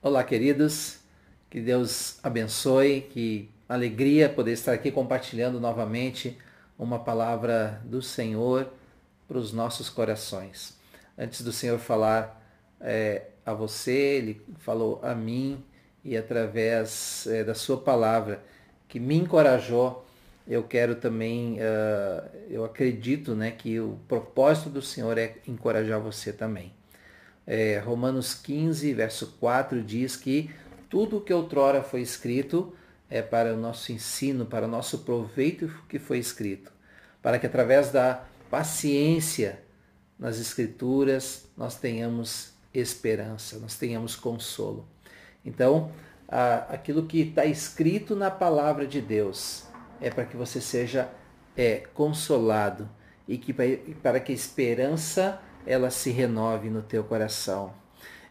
Olá, queridos. Que Deus abençoe, que alegria poder estar aqui compartilhando novamente uma palavra do Senhor para os nossos corações. Antes do Senhor falar é, a você, Ele falou a mim e através é, da sua palavra que me encorajou, eu quero também, uh, eu acredito né, que o propósito do Senhor é encorajar você também. É, Romanos 15, verso 4 diz que tudo que outrora foi escrito é para o nosso ensino, para o nosso proveito que foi escrito, para que através da paciência nas escrituras nós tenhamos esperança, nós tenhamos consolo. Então, aquilo que está escrito na palavra de Deus é para que você seja é, consolado e que para que a esperança ela se renove no teu coração.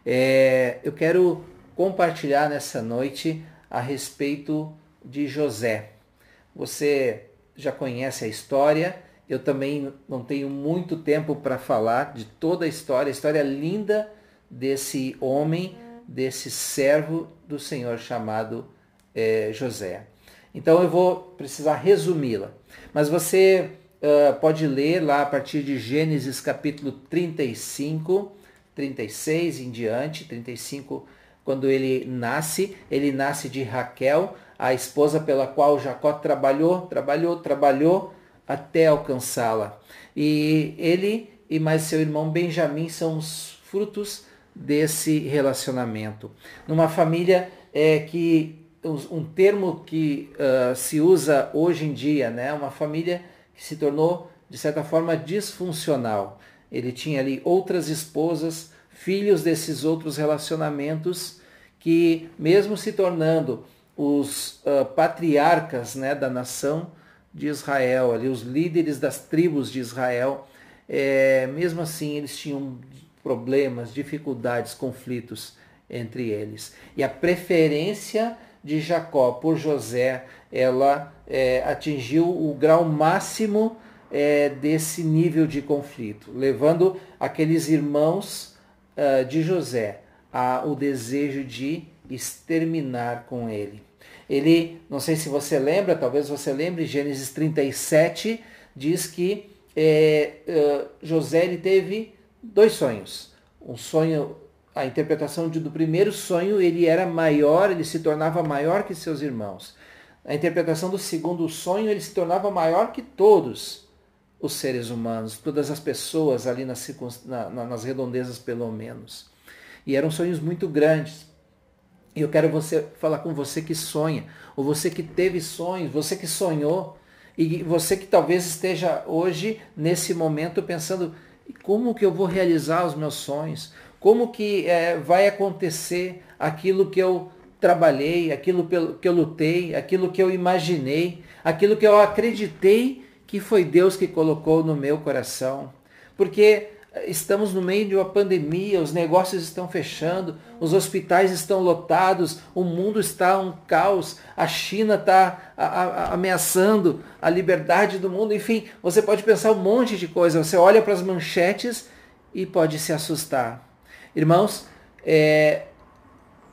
É, eu quero compartilhar nessa noite a respeito de José. Você já conhece a história, eu também não tenho muito tempo para falar de toda a história, a história linda desse homem, desse servo do Senhor chamado é, José. Então eu vou precisar resumi-la. Mas você uh, pode ler lá a partir de Gênesis capítulo 35, 36 em diante, 35 quando ele nasce, ele nasce de Raquel, a esposa pela qual Jacó trabalhou, trabalhou, trabalhou até alcançá-la. E ele e mais seu irmão Benjamim são os frutos desse relacionamento. Numa família é, que um termo que uh, se usa hoje em dia, né? Uma família se tornou de certa forma disfuncional. Ele tinha ali outras esposas, filhos desses outros relacionamentos que, mesmo se tornando os uh, patriarcas né, da nação de Israel, ali, os líderes das tribos de Israel, é, mesmo assim eles tinham problemas, dificuldades, conflitos entre eles. E a preferência de Jacó por José, ela é, atingiu o grau máximo é, desse nível de conflito, levando aqueles irmãos uh, de José a o desejo de exterminar com ele. Ele, não sei se você lembra, talvez você lembre, Gênesis 37 diz que é, uh, José ele teve dois sonhos. Um sonho, a interpretação de, do primeiro sonho, ele era maior, ele se tornava maior que seus irmãos. A interpretação do segundo sonho, ele se tornava maior que todos os seres humanos, todas as pessoas ali nas, na, nas redondezas pelo menos. E eram sonhos muito grandes. E eu quero você falar com você que sonha, ou você que teve sonhos, você que sonhou, e você que talvez esteja hoje, nesse momento, pensando, como que eu vou realizar os meus sonhos? Como que é, vai acontecer aquilo que eu trabalhei, aquilo que eu lutei, aquilo que eu imaginei, aquilo que eu acreditei que foi Deus que colocou no meu coração? Porque estamos no meio de uma pandemia, os negócios estão fechando, os hospitais estão lotados, o mundo está um caos, a China está ameaçando a liberdade do mundo, enfim, você pode pensar um monte de coisa, você olha para as manchetes e pode se assustar. Irmãos, é,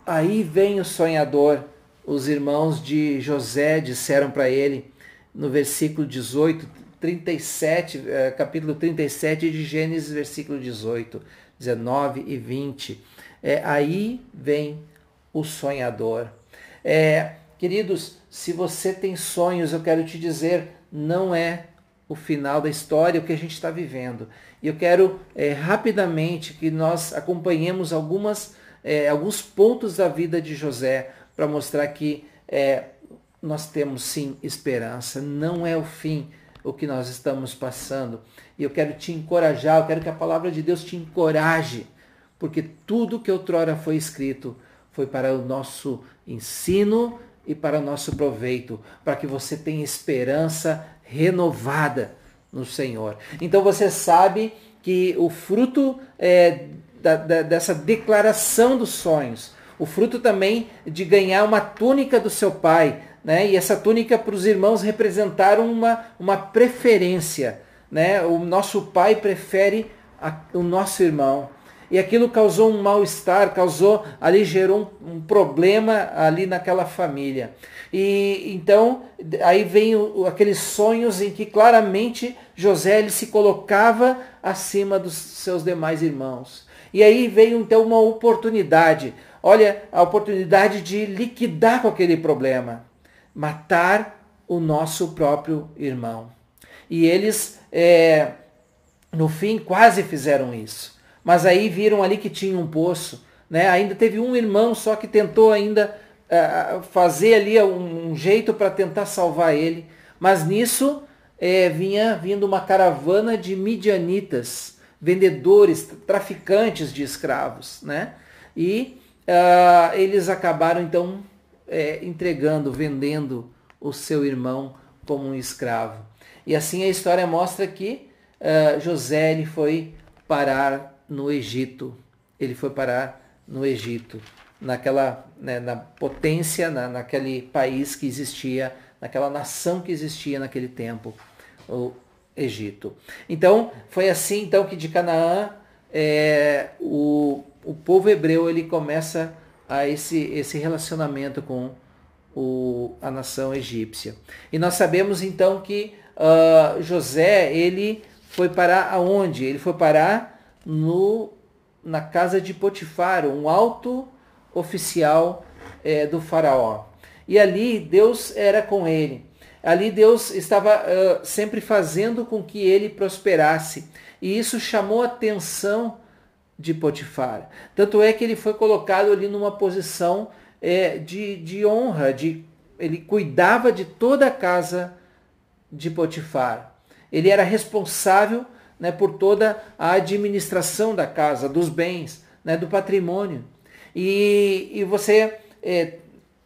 aí vem o sonhador, os irmãos de José disseram para ele, no versículo 18, 37, é, capítulo 37 de Gênesis, versículo 18, 19 e 20. É, aí vem o sonhador. É, queridos, se você tem sonhos, eu quero te dizer, não é o final da história, o que a gente está vivendo. E eu quero é, rapidamente que nós acompanhemos algumas, é, alguns pontos da vida de José para mostrar que é, nós temos sim esperança, não é o fim o que nós estamos passando. E eu quero te encorajar, eu quero que a palavra de Deus te encoraje, porque tudo que outrora foi escrito foi para o nosso ensino e para o nosso proveito, para que você tenha esperança renovada no Senhor. Então você sabe que o fruto é, da, da, dessa declaração dos sonhos, o fruto também de ganhar uma túnica do seu pai, né? E essa túnica para os irmãos representaram uma, uma preferência. Né? O nosso pai prefere a, o nosso irmão. E aquilo causou um mal-estar, causou, ali gerou um, um, problema ali naquela família. E então, aí vem o, aqueles sonhos em que claramente José ele se colocava acima dos seus demais irmãos. E aí veio então uma oportunidade. Olha, a oportunidade de liquidar com aquele problema. Matar o nosso próprio irmão. E eles, é, no fim, quase fizeram isso mas aí viram ali que tinha um poço. Né? Ainda teve um irmão só que tentou ainda uh, fazer ali um, um jeito para tentar salvar ele. Mas nisso é, vinha vindo uma caravana de midianitas, vendedores, traficantes de escravos. Né? E uh, eles acabaram então é, entregando, vendendo o seu irmão como um escravo. E assim a história mostra que uh, José ele foi parar no Egito. Ele foi parar no Egito, naquela né, na potência, na, naquele país que existia, naquela nação que existia naquele tempo, o Egito. Então, foi assim então que de Canaã é, o, o povo hebreu ele começa a esse, esse relacionamento com o, a nação egípcia. E nós sabemos então que uh, José ele foi parar aonde? Ele foi parar no, na casa de Potifar, um alto oficial é, do faraó. E ali Deus era com ele. Ali Deus estava uh, sempre fazendo com que ele prosperasse. E isso chamou a atenção de Potifar. Tanto é que ele foi colocado ali numa posição é, de, de honra, de, ele cuidava de toda a casa de Potifar. Ele era responsável né, por toda a administração da casa, dos bens, né, do patrimônio. E, e você é,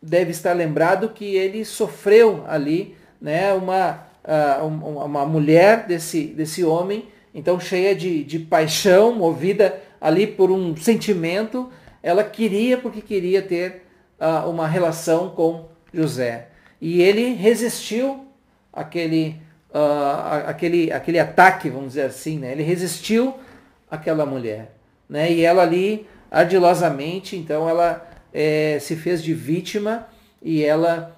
deve estar lembrado que ele sofreu ali né, uma, uh, uma mulher desse, desse homem, então cheia de, de paixão, movida ali por um sentimento, ela queria porque queria ter uh, uma relação com José. E ele resistiu aquele uh, aquele, aquele ataque, vamos dizer assim, né? Ele resistiu àquela mulher, né? E ela ali, ardilosamente, então ela é, se fez de vítima e ela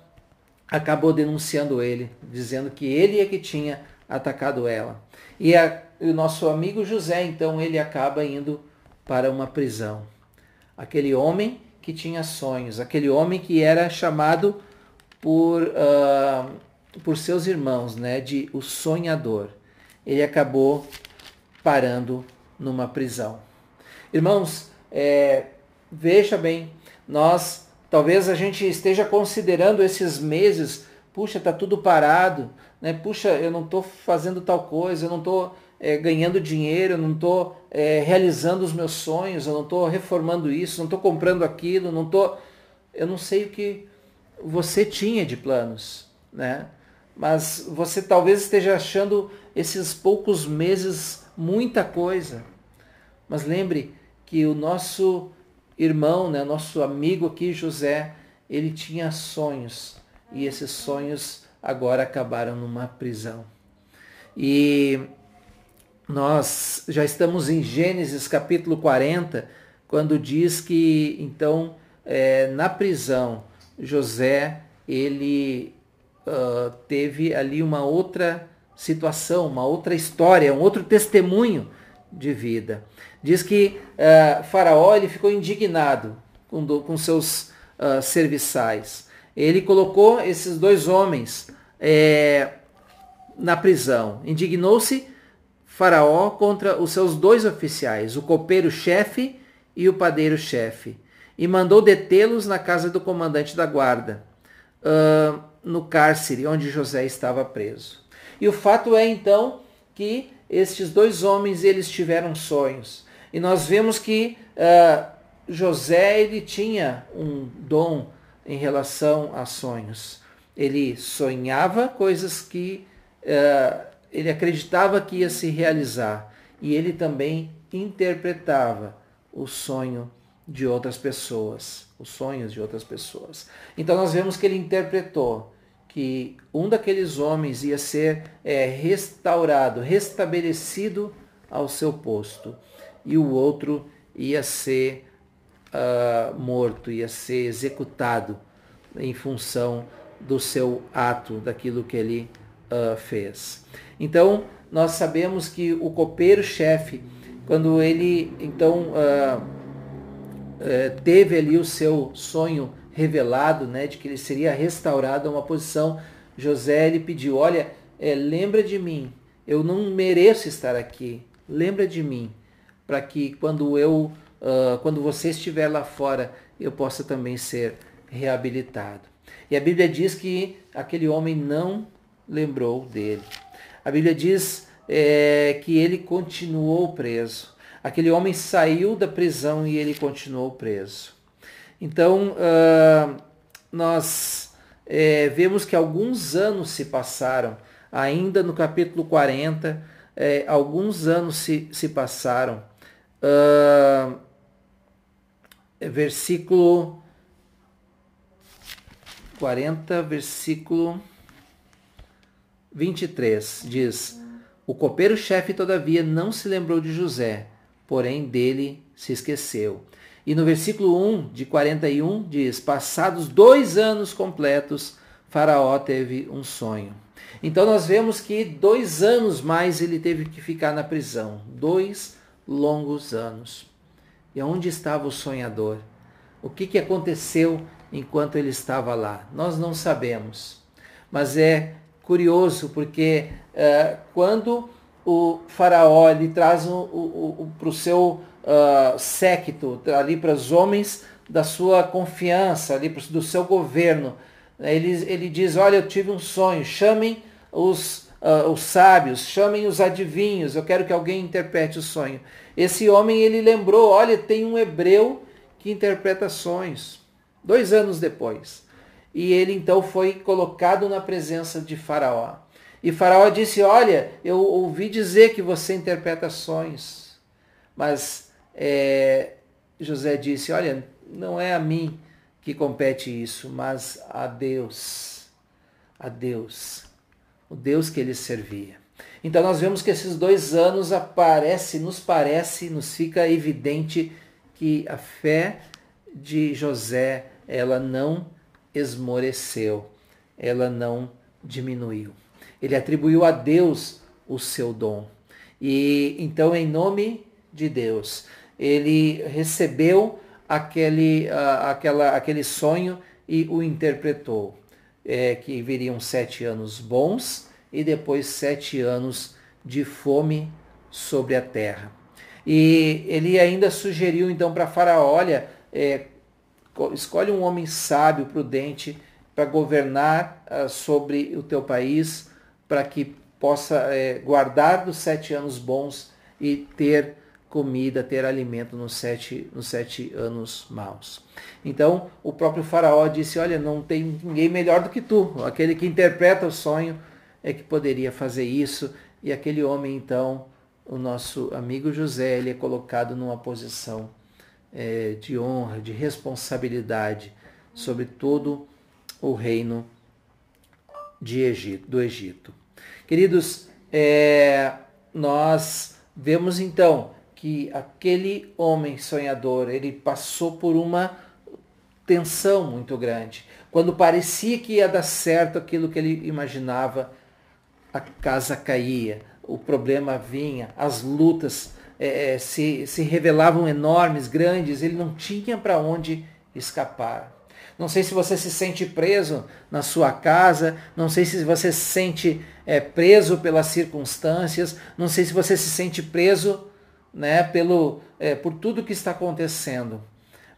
acabou denunciando ele, dizendo que ele é que tinha atacado ela. E a, o nosso amigo José, então, ele acaba indo para uma prisão. Aquele homem que tinha sonhos, aquele homem que era chamado por uh, por seus irmãos, né, de o sonhador. Ele acabou parando numa prisão. Irmãos, é, veja bem, nós talvez a gente esteja considerando esses meses, puxa, tá tudo parado, né? Puxa, eu não estou fazendo tal coisa, eu não estou é, ganhando dinheiro, eu não estou é, realizando os meus sonhos, eu não estou reformando isso, não estou comprando aquilo, não estou, eu não sei o que você tinha de planos, né? mas você talvez esteja achando esses poucos meses muita coisa. Mas lembre que o nosso irmão, né, nosso amigo aqui, José, ele tinha sonhos e esses sonhos agora acabaram numa prisão. E nós já estamos em Gênesis capítulo 40, quando diz que então é, na prisão José ele uh, teve ali uma outra situação, uma outra história, um outro testemunho de vida. Diz que uh, Faraó ele ficou indignado com, do, com seus uh, serviçais. Ele colocou esses dois homens é, na prisão. Indignou-se Faraó contra os seus dois oficiais, o copeiro-chefe e o padeiro-chefe, e mandou detê-los na casa do comandante da guarda. Uh, no cárcere onde José estava preso. E o fato é então que estes dois homens eles tiveram sonhos. E nós vemos que uh, José ele tinha um dom em relação a sonhos. Ele sonhava coisas que uh, ele acreditava que ia se realizar. E ele também interpretava o sonho de outras pessoas, os sonhos de outras pessoas. Então nós vemos que ele interpretou que um daqueles homens ia ser é, restaurado, restabelecido ao seu posto, e o outro ia ser uh, morto, ia ser executado em função do seu ato, daquilo que ele uh, fez. Então, nós sabemos que o copeiro-chefe, quando ele então uh, uh, teve ali o seu sonho revelado, né, de que ele seria restaurado a uma posição, José lhe pediu, olha, é, lembra de mim, eu não mereço estar aqui, lembra de mim, para que quando eu, uh, quando você estiver lá fora, eu possa também ser reabilitado. E a Bíblia diz que aquele homem não lembrou dele. A Bíblia diz é, que ele continuou preso. Aquele homem saiu da prisão e ele continuou preso. Então, uh, nós é, vemos que alguns anos se passaram, ainda no capítulo 40, é, alguns anos se, se passaram. Uh, versículo 40, versículo 23, diz: O copeiro-chefe, todavia, não se lembrou de José, porém dele se esqueceu. E no versículo 1 de 41 diz: Passados dois anos completos, Faraó teve um sonho. Então nós vemos que dois anos mais ele teve que ficar na prisão. Dois longos anos. E onde estava o sonhador? O que, que aconteceu enquanto ele estava lá. Nós não sabemos. Mas é curioso porque uh, quando o faraó lhe traz para o seu uh, séquito, ali para os homens da sua confiança, ali do seu governo, ele, ele diz, olha, eu tive um sonho, chamem os, uh, os sábios, chamem os adivinhos, eu quero que alguém interprete o sonho. Esse homem, ele lembrou, olha, tem um hebreu que interpreta sonhos dois anos depois. E ele então foi colocado na presença de Faraó. E Faraó disse: Olha, eu ouvi dizer que você interpreta sonhos. Mas é, José disse: Olha, não é a mim que compete isso, mas a Deus. A Deus. O Deus que ele servia. Então nós vemos que esses dois anos aparece, nos parece, nos fica evidente que a fé de José ela não esmoreceu, ela não diminuiu. Ele atribuiu a Deus o seu dom. E então, em nome de Deus, ele recebeu aquele, uh, aquela, aquele sonho e o interpretou. É, que viriam sete anos bons e depois sete anos de fome sobre a terra. E ele ainda sugeriu então para Faraó, olha, é, escolhe um homem sábio, prudente, para governar uh, sobre o teu país, para que possa uh, guardar dos sete anos bons e ter comida, ter alimento nos sete, nos sete anos maus. Então, o próprio faraó disse, olha, não tem ninguém melhor do que tu. Aquele que interpreta o sonho é que poderia fazer isso. E aquele homem, então, o nosso amigo José, ele é colocado numa posição é, de honra, de responsabilidade sobre todo o reino de Egito, do Egito. Queridos, é, nós vemos então que aquele homem sonhador, ele passou por uma tensão muito grande. Quando parecia que ia dar certo aquilo que ele imaginava, a casa caía, o problema vinha, as lutas é, é, se, se revelavam enormes, grandes, ele não tinha para onde escapar. Não sei se você se sente preso na sua casa, não sei se você se sente é, preso pelas circunstâncias, não sei se você se sente preso né, pelo, é, por tudo que está acontecendo.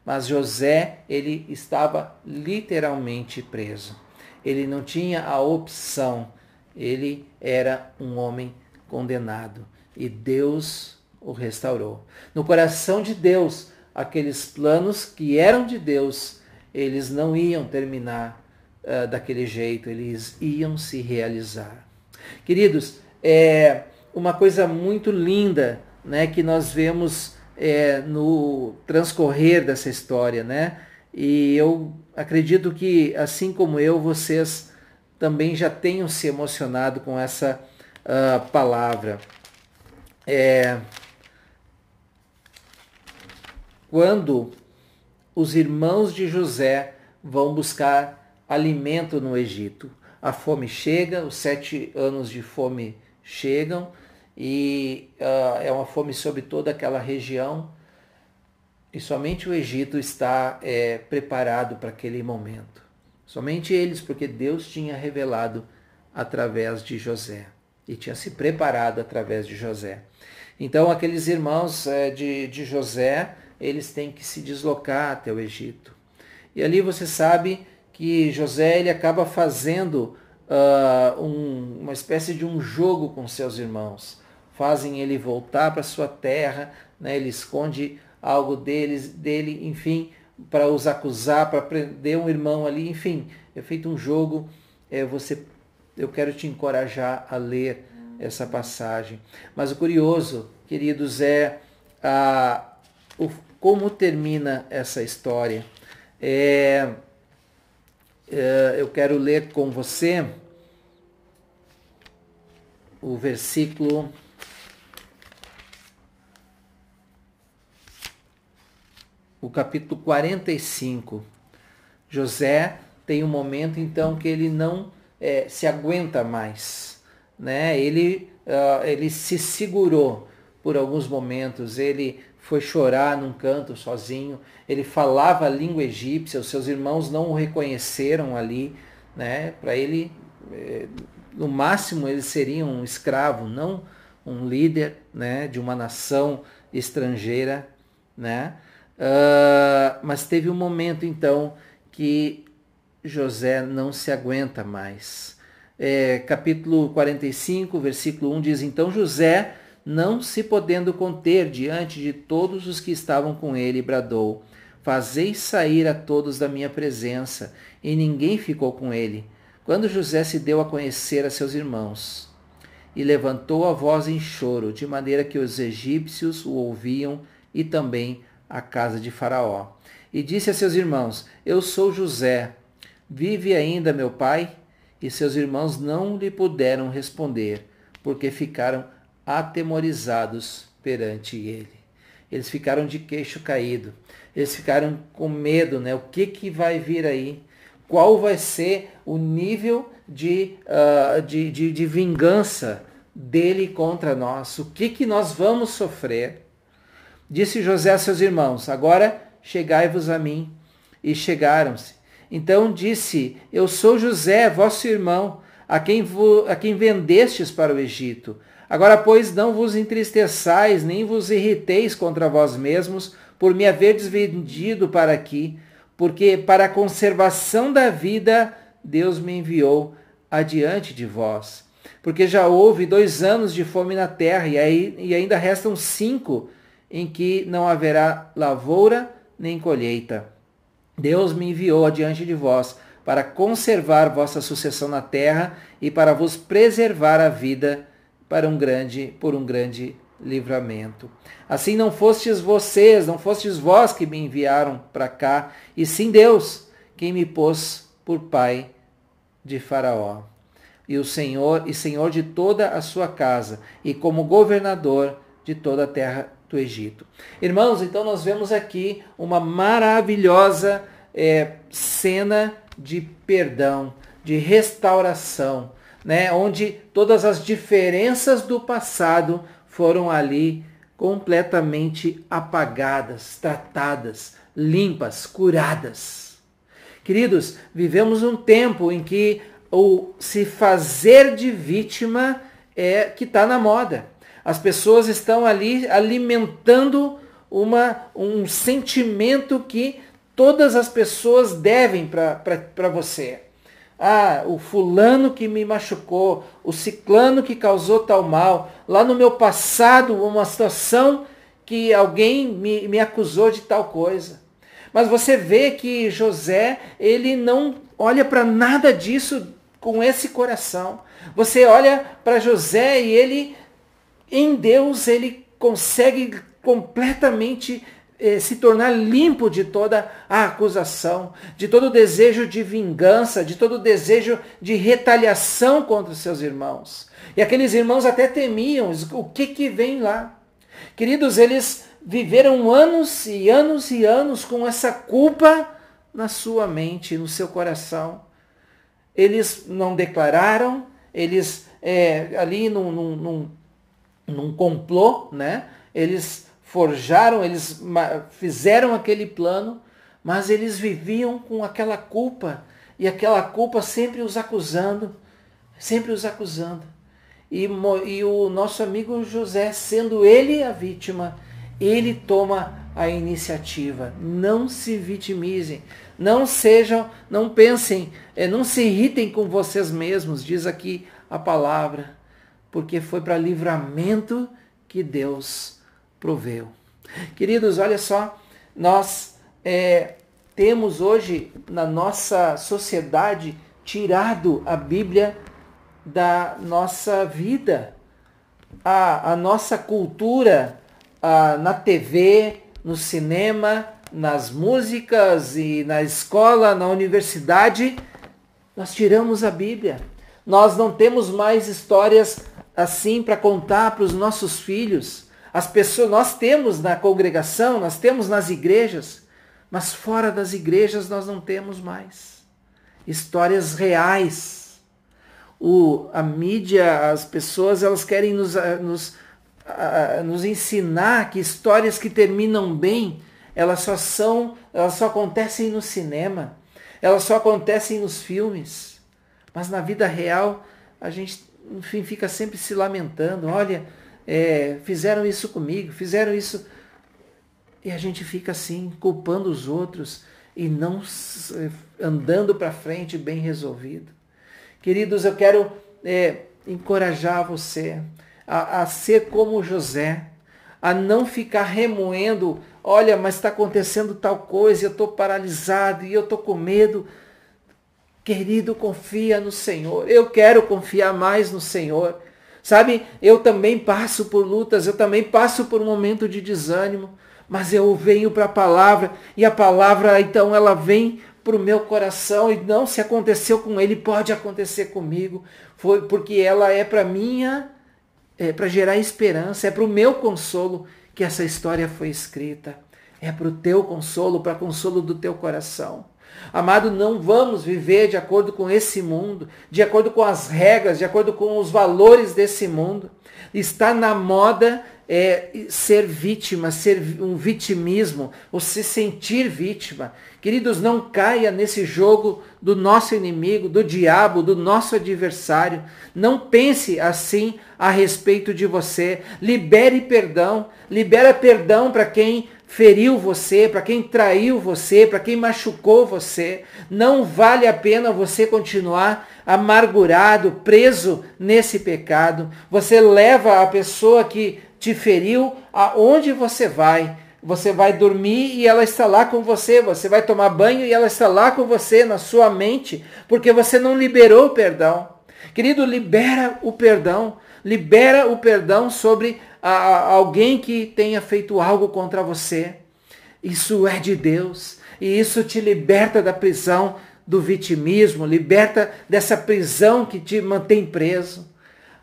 Mas José, ele estava literalmente preso. Ele não tinha a opção. Ele era um homem condenado. E Deus o restaurou. No coração de Deus, aqueles planos que eram de Deus, eles não iam terminar uh, daquele jeito, eles iam se realizar. Queridos, é uma coisa muito linda né, que nós vemos é, no transcorrer dessa história, né? E eu acredito que, assim como eu, vocês também já tenham se emocionado com essa uh, palavra. É, quando os irmãos de José vão buscar alimento no Egito. A fome chega, os sete anos de fome chegam e uh, é uma fome sobre toda aquela região e somente o Egito está é, preparado para aquele momento. Somente eles, porque Deus tinha revelado através de José e tinha se preparado através de José. Então, aqueles irmãos é, de, de José, eles têm que se deslocar até o Egito. E ali você sabe que José ele acaba fazendo uh, um, uma espécie de um jogo com seus irmãos. Fazem ele voltar para sua terra, né? ele esconde algo deles, dele, enfim, para os acusar, para prender um irmão ali, enfim, é feito um jogo. É, você, eu quero te encorajar a ler essa passagem. Mas o curioso, queridos, é a, o, como termina essa história. É, é, eu quero ler com você o versículo o capítulo 45. José tem um momento então que ele não é, se aguenta mais, né? Ele uh, ele se segurou por alguns momentos, ele foi chorar num canto sozinho, ele falava a língua egípcia, os seus irmãos não o reconheceram ali, né? Para ele, é, no máximo, ele seria um escravo, não um líder, né? De uma nação estrangeira, né? Uh, mas teve um momento então que José não se aguenta mais. É, capítulo 45, versículo 1 diz: Então José, não se podendo conter diante de todos os que estavam com ele, bradou: Fazei sair a todos da minha presença. E ninguém ficou com ele. Quando José se deu a conhecer a seus irmãos, e levantou a voz em choro, de maneira que os egípcios o ouviam e também à casa de Faraó. E disse a seus irmãos: Eu sou José. Vive ainda meu pai? E seus irmãos não lhe puderam responder, porque ficaram atemorizados perante ele. Eles ficaram de queixo caído. Eles ficaram com medo, né? O que, que vai vir aí? Qual vai ser o nível de, uh, de, de, de vingança dele contra nós? O que, que nós vamos sofrer? Disse José a seus irmãos: Agora chegai-vos a mim. E chegaram-se. Então disse: Eu sou José, vosso irmão, a quem, a quem vendestes para o Egito. Agora, pois, não vos entristeçais, nem vos irriteis contra vós mesmos, por me haverdes vendido para aqui, porque para a conservação da vida Deus me enviou adiante de vós. Porque já houve dois anos de fome na terra, e, aí, e ainda restam cinco em que não haverá lavoura nem colheita. Deus me enviou adiante de vós para conservar vossa sucessão na terra e para vos preservar a vida para um grande por um grande livramento. Assim não fostes vocês, não fostes vós que me enviaram para cá, e sim Deus, quem me pôs por pai de Faraó. E o Senhor, e Senhor de toda a sua casa, e como governador de toda a terra do Egito. Irmãos, então nós vemos aqui uma maravilhosa é, cena de perdão, de restauração, né? onde todas as diferenças do passado foram ali completamente apagadas, tratadas, limpas, curadas. Queridos, vivemos um tempo em que o se fazer de vítima é que está na moda. As pessoas estão ali alimentando uma, um sentimento que todas as pessoas devem para você. Ah, o fulano que me machucou, o ciclano que causou tal mal, lá no meu passado, uma situação que alguém me, me acusou de tal coisa. Mas você vê que José, ele não olha para nada disso com esse coração. Você olha para José e ele em Deus ele consegue completamente eh, se tornar limpo de toda a acusação, de todo o desejo de vingança, de todo o desejo de retaliação contra os seus irmãos. E aqueles irmãos até temiam o que que vem lá. Queridos, eles viveram anos e anos e anos com essa culpa na sua mente, no seu coração. Eles não declararam, eles é, ali num, num, num, num complô, né? Eles forjaram, eles fizeram aquele plano, mas eles viviam com aquela culpa e aquela culpa sempre os acusando, sempre os acusando. E, e o nosso amigo José, sendo ele a vítima, ele toma a iniciativa. Não se vitimizem, não sejam, não pensem, é, não se irritem com vocês mesmos, diz aqui a palavra, porque foi para livramento que Deus proveu. Queridos, olha só, nós é, temos hoje na nossa sociedade tirado a Bíblia da nossa vida. A, a nossa cultura a, na TV, no cinema, nas músicas e na escola, na universidade, nós tiramos a Bíblia. Nós não temos mais histórias assim para contar para os nossos filhos. As pessoas, nós temos na congregação, nós temos nas igrejas, mas fora das igrejas nós não temos mais histórias reais. O, a mídia, as pessoas, elas querem nos, nos, nos ensinar que histórias que terminam bem, elas só são, elas só acontecem no cinema, elas só acontecem nos filmes. Mas na vida real, a gente, enfim, fica sempre se lamentando. Olha, é, fizeram isso comigo, fizeram isso. E a gente fica assim, culpando os outros e não andando para frente bem resolvido. Queridos, eu quero é, encorajar você a, a ser como José, a não ficar remoendo, olha, mas está acontecendo tal coisa, eu estou paralisado e eu estou com medo. Querido, confia no Senhor. Eu quero confiar mais no Senhor. Sabe, eu também passo por lutas, eu também passo por um momento de desânimo, mas eu venho para a palavra e a palavra então ela vem para o meu coração e não se aconteceu com ele pode acontecer comigo, foi porque ela é para minha, é para gerar esperança, é para o meu consolo que essa história foi escrita, é para o teu consolo, para consolo do teu coração. Amado, não vamos viver de acordo com esse mundo, de acordo com as regras, de acordo com os valores desse mundo. Está na moda é, ser vítima, ser um vitimismo, ou se sentir vítima. Queridos, não caia nesse jogo do nosso inimigo, do diabo, do nosso adversário. Não pense assim a respeito de você. Libere perdão. Libera perdão para quem feriu você, para quem traiu você, para quem machucou você. Não vale a pena você continuar amargurado, preso nesse pecado. Você leva a pessoa que te feriu aonde você vai. Você vai dormir e ela está lá com você. Você vai tomar banho e ela está lá com você na sua mente, porque você não liberou o perdão. Querido, libera o perdão. Libera o perdão sobre a, alguém que tenha feito algo contra você. Isso é de Deus. E isso te liberta da prisão do vitimismo, liberta dessa prisão que te mantém preso.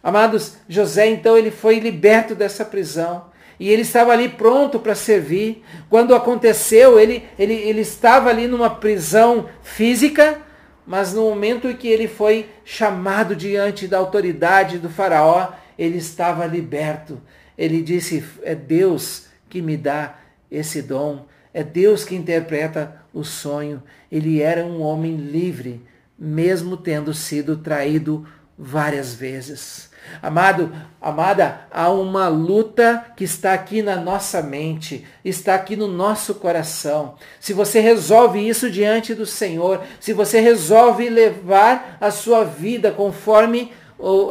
Amados, José então ele foi liberto dessa prisão. E ele estava ali pronto para servir. Quando aconteceu, ele, ele, ele estava ali numa prisão física, mas no momento em que ele foi chamado diante da autoridade do faraó, ele estava liberto ele disse: é Deus que me dá esse dom, é Deus que interpreta o sonho. Ele era um homem livre, mesmo tendo sido traído várias vezes. Amado, amada, há uma luta que está aqui na nossa mente, está aqui no nosso coração. Se você resolve isso diante do Senhor, se você resolve levar a sua vida conforme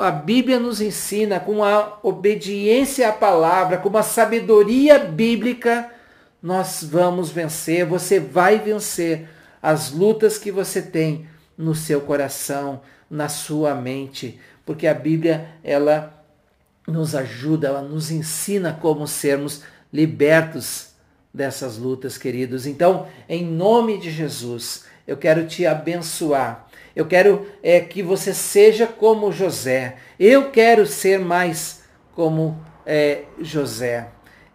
a Bíblia nos ensina, com a obediência à palavra, com a sabedoria bíblica, nós vamos vencer, você vai vencer as lutas que você tem no seu coração, na sua mente, porque a Bíblia ela nos ajuda, ela nos ensina como sermos libertos dessas lutas, queridos. Então, em nome de Jesus, eu quero te abençoar eu quero é, que você seja como José. Eu quero ser mais como é, José.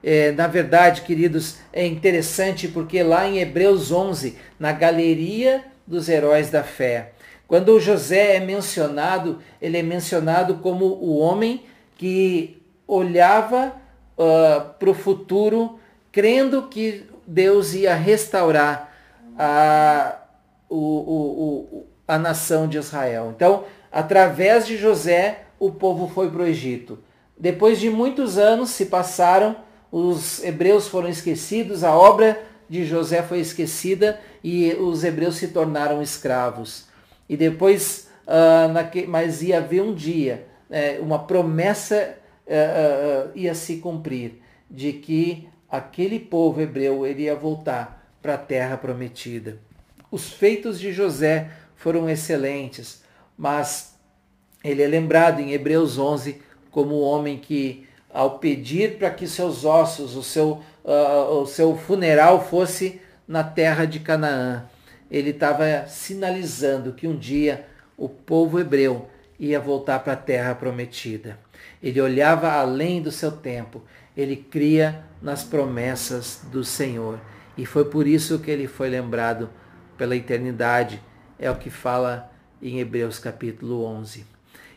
É, na verdade, queridos, é interessante porque lá em Hebreus 11, na galeria dos heróis da fé, quando José é mencionado, ele é mencionado como o homem que olhava uh, para o futuro, crendo que Deus ia restaurar a, o, o, o, a nação de Israel. Então, através de José, o povo foi para o Egito. Depois de muitos anos se passaram, os hebreus foram esquecidos, a obra de José foi esquecida e os hebreus se tornaram escravos. E depois, uh, naque, mas ia haver um dia, uh, uma promessa uh, ia se cumprir de que aquele povo hebreu iria voltar para a terra prometida. Os feitos de José foram excelentes, mas ele é lembrado em Hebreus 11 como o homem que ao pedir para que seus ossos, o seu, uh, o seu funeral fosse na terra de Canaã. Ele estava sinalizando que um dia o povo hebreu ia voltar para a terra prometida. Ele olhava além do seu tempo, ele cria nas promessas do Senhor. E foi por isso que ele foi lembrado pela eternidade. É o que fala em Hebreus capítulo 11.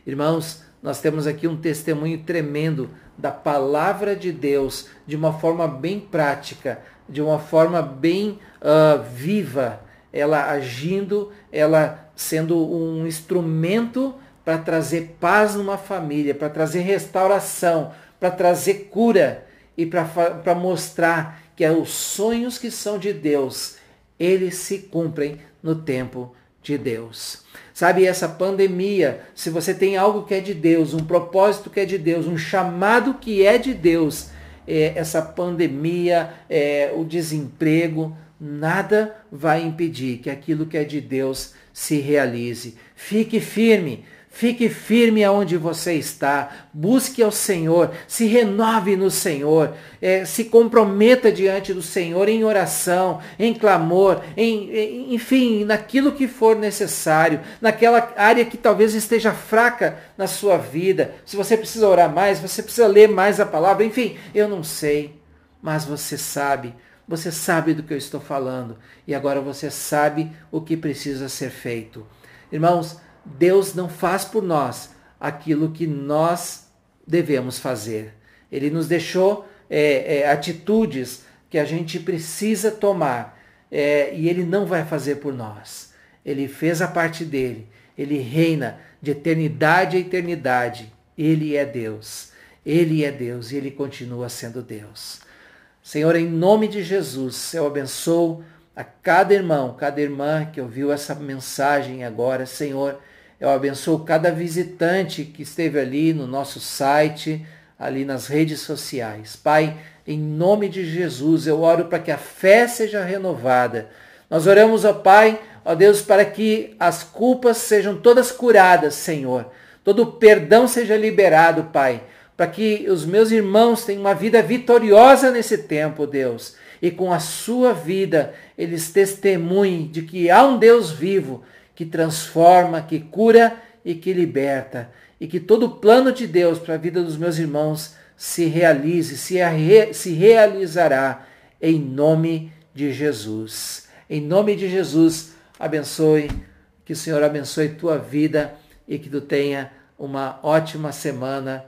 Irmãos, nós temos aqui um testemunho tremendo da palavra de Deus de uma forma bem prática, de uma forma bem uh, viva, ela agindo, ela sendo um instrumento para trazer paz numa família, para trazer restauração, para trazer cura e para mostrar que é os sonhos que são de Deus, eles se cumprem no tempo de Deus. Sabe, essa pandemia, se você tem algo que é de Deus, um propósito que é de Deus, um chamado que é de Deus, é, essa pandemia, é, o desemprego, nada vai impedir que aquilo que é de Deus se realize. Fique firme, Fique firme aonde você está, busque ao Senhor, se renove no Senhor, é, se comprometa diante do Senhor em oração, em clamor, em, enfim, naquilo que for necessário, naquela área que talvez esteja fraca na sua vida. Se você precisa orar mais, você precisa ler mais a palavra, enfim, eu não sei, mas você sabe. Você sabe do que eu estou falando e agora você sabe o que precisa ser feito. Irmãos, Deus não faz por nós aquilo que nós devemos fazer. Ele nos deixou é, é, atitudes que a gente precisa tomar é, e Ele não vai fazer por nós. Ele fez a parte dele. Ele reina de eternidade a eternidade. Ele é Deus. Ele é Deus e Ele continua sendo Deus. Senhor, em nome de Jesus, eu abençoo a cada irmão, cada irmã que ouviu essa mensagem agora, Senhor eu abençoo cada visitante que esteve ali no nosso site, ali nas redes sociais. Pai, em nome de Jesus, eu oro para que a fé seja renovada. Nós oramos, ó Pai, ó Deus, para que as culpas sejam todas curadas, Senhor. Todo o perdão seja liberado, Pai, para que os meus irmãos tenham uma vida vitoriosa nesse tempo, Deus. E com a sua vida, eles testemunhem de que há um Deus vivo que transforma, que cura e que liberta. E que todo o plano de Deus para a vida dos meus irmãos se realize, se, se realizará em nome de Jesus. Em nome de Jesus, abençoe, que o Senhor abençoe tua vida e que tu tenha uma ótima semana